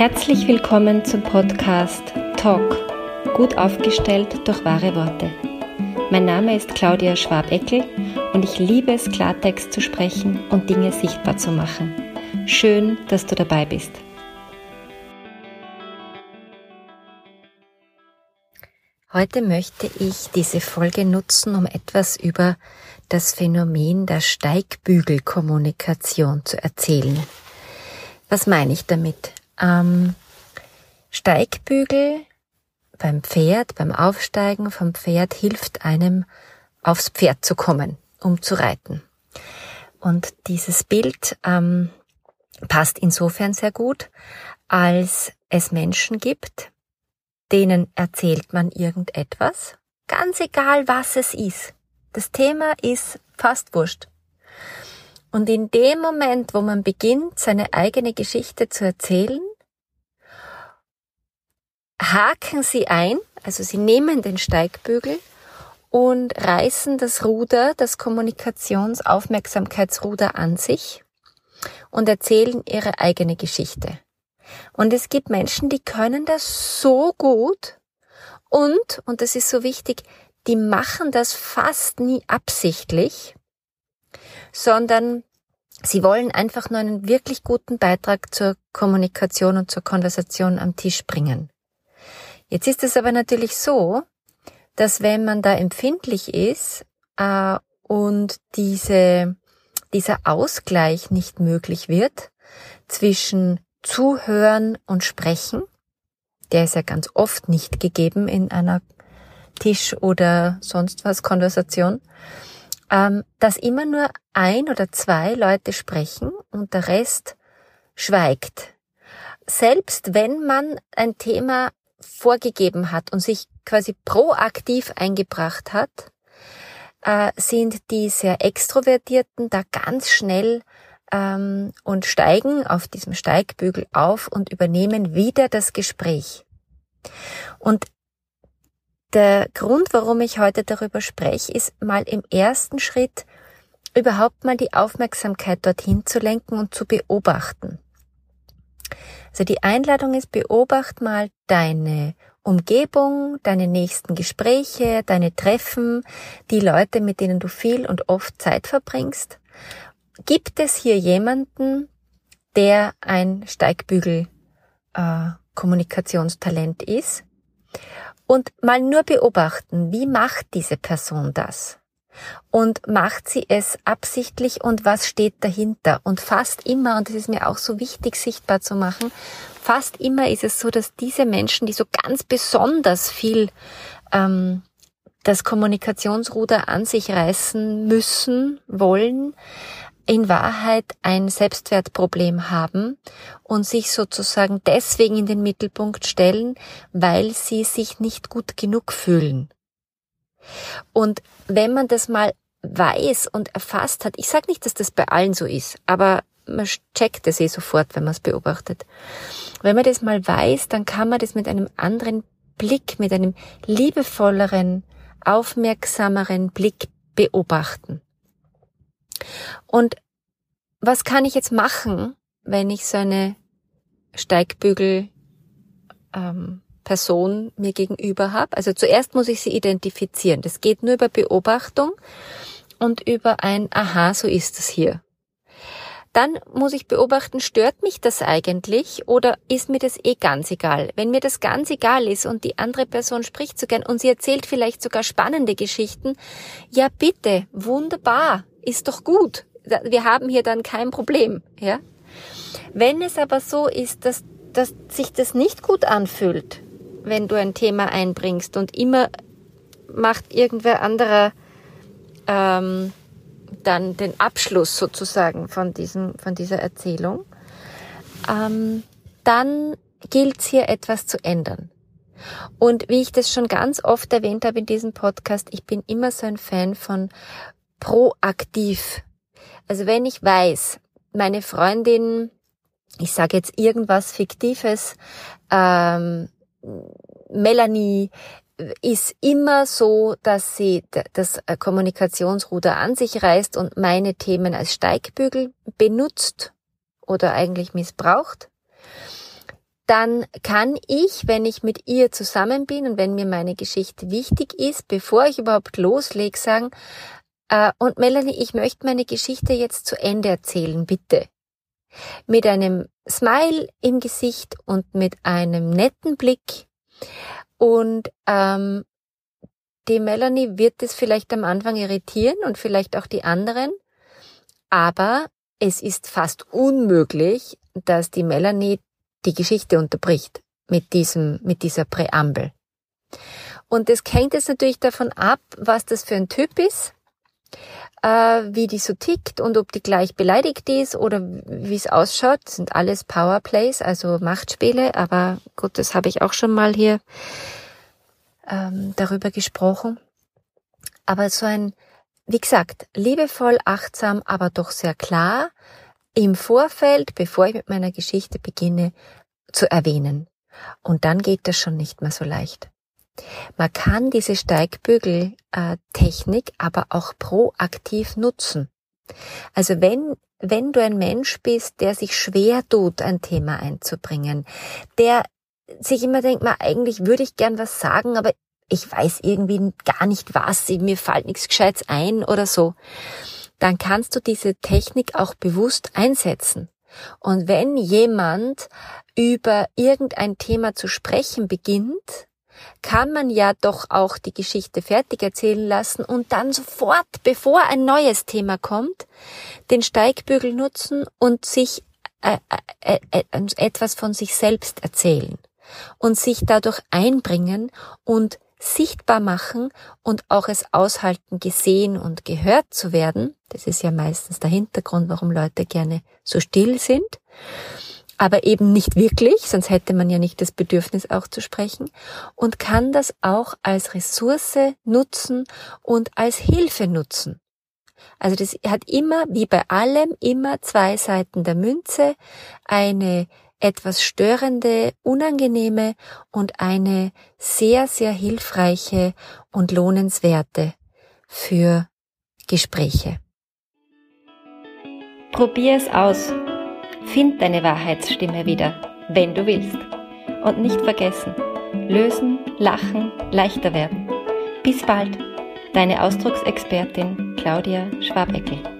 Herzlich willkommen zum Podcast Talk, gut aufgestellt durch wahre Worte. Mein Name ist Claudia Schwabeckel und ich liebe es, Klartext zu sprechen und Dinge sichtbar zu machen. Schön, dass du dabei bist. Heute möchte ich diese Folge nutzen, um etwas über das Phänomen der Steigbügelkommunikation zu erzählen. Was meine ich damit? Ähm, Steigbügel beim Pferd, beim Aufsteigen vom Pferd hilft einem aufs Pferd zu kommen, um zu reiten. Und dieses Bild ähm, passt insofern sehr gut, als es Menschen gibt, denen erzählt man irgendetwas, ganz egal was es ist. Das Thema ist fast wurscht. Und in dem Moment, wo man beginnt, seine eigene Geschichte zu erzählen, haken sie ein, also sie nehmen den Steigbügel und reißen das Ruder, das Kommunikationsaufmerksamkeitsruder an sich und erzählen ihre eigene Geschichte. Und es gibt Menschen, die können das so gut und, und das ist so wichtig, die machen das fast nie absichtlich, sondern sie wollen einfach nur einen wirklich guten Beitrag zur Kommunikation und zur Konversation am Tisch bringen. Jetzt ist es aber natürlich so, dass wenn man da empfindlich ist äh, und diese, dieser Ausgleich nicht möglich wird zwischen Zuhören und Sprechen, der ist ja ganz oft nicht gegeben in einer Tisch oder sonst was Konversation, ähm, dass immer nur ein oder zwei Leute sprechen und der Rest schweigt. Selbst wenn man ein Thema vorgegeben hat und sich quasi proaktiv eingebracht hat, äh, sind die sehr extrovertierten da ganz schnell ähm, und steigen auf diesem Steigbügel auf und übernehmen wieder das Gespräch. Und der Grund, warum ich heute darüber spreche, ist mal im ersten Schritt überhaupt mal die Aufmerksamkeit dorthin zu lenken und zu beobachten. Also die Einladung ist, beobacht mal deine Umgebung, deine nächsten Gespräche, deine Treffen, die Leute, mit denen du viel und oft Zeit verbringst. Gibt es hier jemanden, der ein Steigbügel äh, Kommunikationstalent ist? Und mal nur beobachten, wie macht diese Person das? Und macht sie es absichtlich und was steht dahinter? Und fast immer, und das ist mir auch so wichtig sichtbar zu machen, fast immer ist es so, dass diese Menschen, die so ganz besonders viel ähm, das Kommunikationsruder an sich reißen müssen, wollen, in Wahrheit ein Selbstwertproblem haben und sich sozusagen deswegen in den Mittelpunkt stellen, weil sie sich nicht gut genug fühlen. Und wenn man das mal weiß und erfasst hat, ich sage nicht, dass das bei allen so ist, aber man checkt es eh sofort, wenn man es beobachtet. Wenn man das mal weiß, dann kann man das mit einem anderen Blick, mit einem liebevolleren, aufmerksameren Blick beobachten. Und was kann ich jetzt machen, wenn ich so eine Steigbügel ähm, Person mir gegenüber habe. Also zuerst muss ich sie identifizieren. Das geht nur über Beobachtung und über ein Aha, so ist es hier. Dann muss ich beobachten, stört mich das eigentlich oder ist mir das eh ganz egal? Wenn mir das ganz egal ist und die andere Person spricht so gern und sie erzählt vielleicht sogar spannende Geschichten, ja bitte, wunderbar, ist doch gut. Wir haben hier dann kein Problem, ja? Wenn es aber so ist, dass, dass sich das nicht gut anfühlt, wenn du ein Thema einbringst und immer macht irgendwer anderer ähm, dann den Abschluss sozusagen von diesem von dieser Erzählung, ähm, dann gilt es hier etwas zu ändern. Und wie ich das schon ganz oft erwähnt habe in diesem Podcast, ich bin immer so ein Fan von proaktiv. Also wenn ich weiß, meine Freundin, ich sage jetzt irgendwas Fiktives, ähm, Melanie ist immer so, dass sie das äh, Kommunikationsruder an sich reißt und meine Themen als Steigbügel benutzt oder eigentlich missbraucht, dann kann ich, wenn ich mit ihr zusammen bin und wenn mir meine Geschichte wichtig ist, bevor ich überhaupt loslege, sagen, äh, und Melanie, ich möchte meine Geschichte jetzt zu Ende erzählen, bitte. Mit einem Smile im Gesicht und mit einem netten Blick. Und ähm, die Melanie wird es vielleicht am Anfang irritieren und vielleicht auch die anderen, aber es ist fast unmöglich, dass die Melanie die Geschichte unterbricht mit diesem, mit dieser Präambel. Und es hängt jetzt natürlich davon ab, was das für ein Typ ist, wie die so tickt und ob die gleich beleidigt ist oder wie es ausschaut. Sind alles Powerplays, also Machtspiele, aber gut, das habe ich auch schon mal hier ähm, darüber gesprochen. Aber so ein, wie gesagt, liebevoll, achtsam, aber doch sehr klar, im Vorfeld, bevor ich mit meiner Geschichte beginne, zu erwähnen. Und dann geht das schon nicht mehr so leicht. Man kann diese Steigbügel-Technik aber auch proaktiv nutzen. Also wenn, wenn du ein Mensch bist, der sich schwer tut, ein Thema einzubringen, der sich immer denkt, man, eigentlich würde ich gern was sagen, aber ich weiß irgendwie gar nicht was, mir fällt nichts Gescheites ein oder so, dann kannst du diese Technik auch bewusst einsetzen. Und wenn jemand über irgendein Thema zu sprechen beginnt, kann man ja doch auch die Geschichte fertig erzählen lassen und dann sofort, bevor ein neues Thema kommt, den Steigbügel nutzen und sich äh, äh, äh, äh etwas von sich selbst erzählen und sich dadurch einbringen und sichtbar machen und auch es aushalten, gesehen und gehört zu werden. Das ist ja meistens der Hintergrund, warum Leute gerne so still sind. Aber eben nicht wirklich, sonst hätte man ja nicht das Bedürfnis auch zu sprechen und kann das auch als Ressource nutzen und als Hilfe nutzen. Also das hat immer, wie bei allem, immer zwei Seiten der Münze, eine etwas störende, unangenehme und eine sehr, sehr hilfreiche und lohnenswerte für Gespräche. Probier es aus. Find deine Wahrheitsstimme wieder, wenn du willst. Und nicht vergessen, lösen, lachen, leichter werden. Bis bald, deine Ausdrucksexpertin Claudia Schwabeckel.